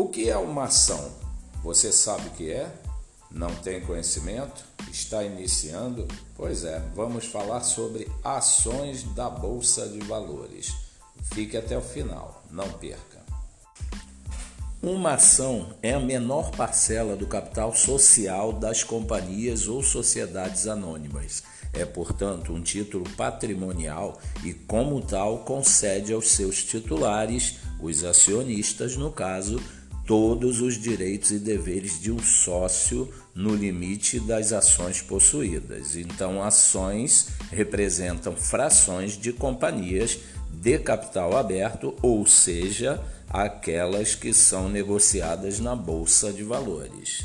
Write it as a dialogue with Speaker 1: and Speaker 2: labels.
Speaker 1: O que é uma ação? Você sabe o que é? Não tem conhecimento? Está iniciando? Pois é, vamos falar sobre ações da Bolsa de Valores. Fique até o final, não perca. Uma ação é a menor parcela do capital social das companhias ou sociedades anônimas. É, portanto, um título patrimonial e, como tal, concede aos seus titulares, os acionistas, no caso, todos os direitos e deveres de um sócio no limite das ações possuídas. Então, ações representam frações de companhias de capital aberto, ou seja, aquelas que são negociadas na bolsa de valores.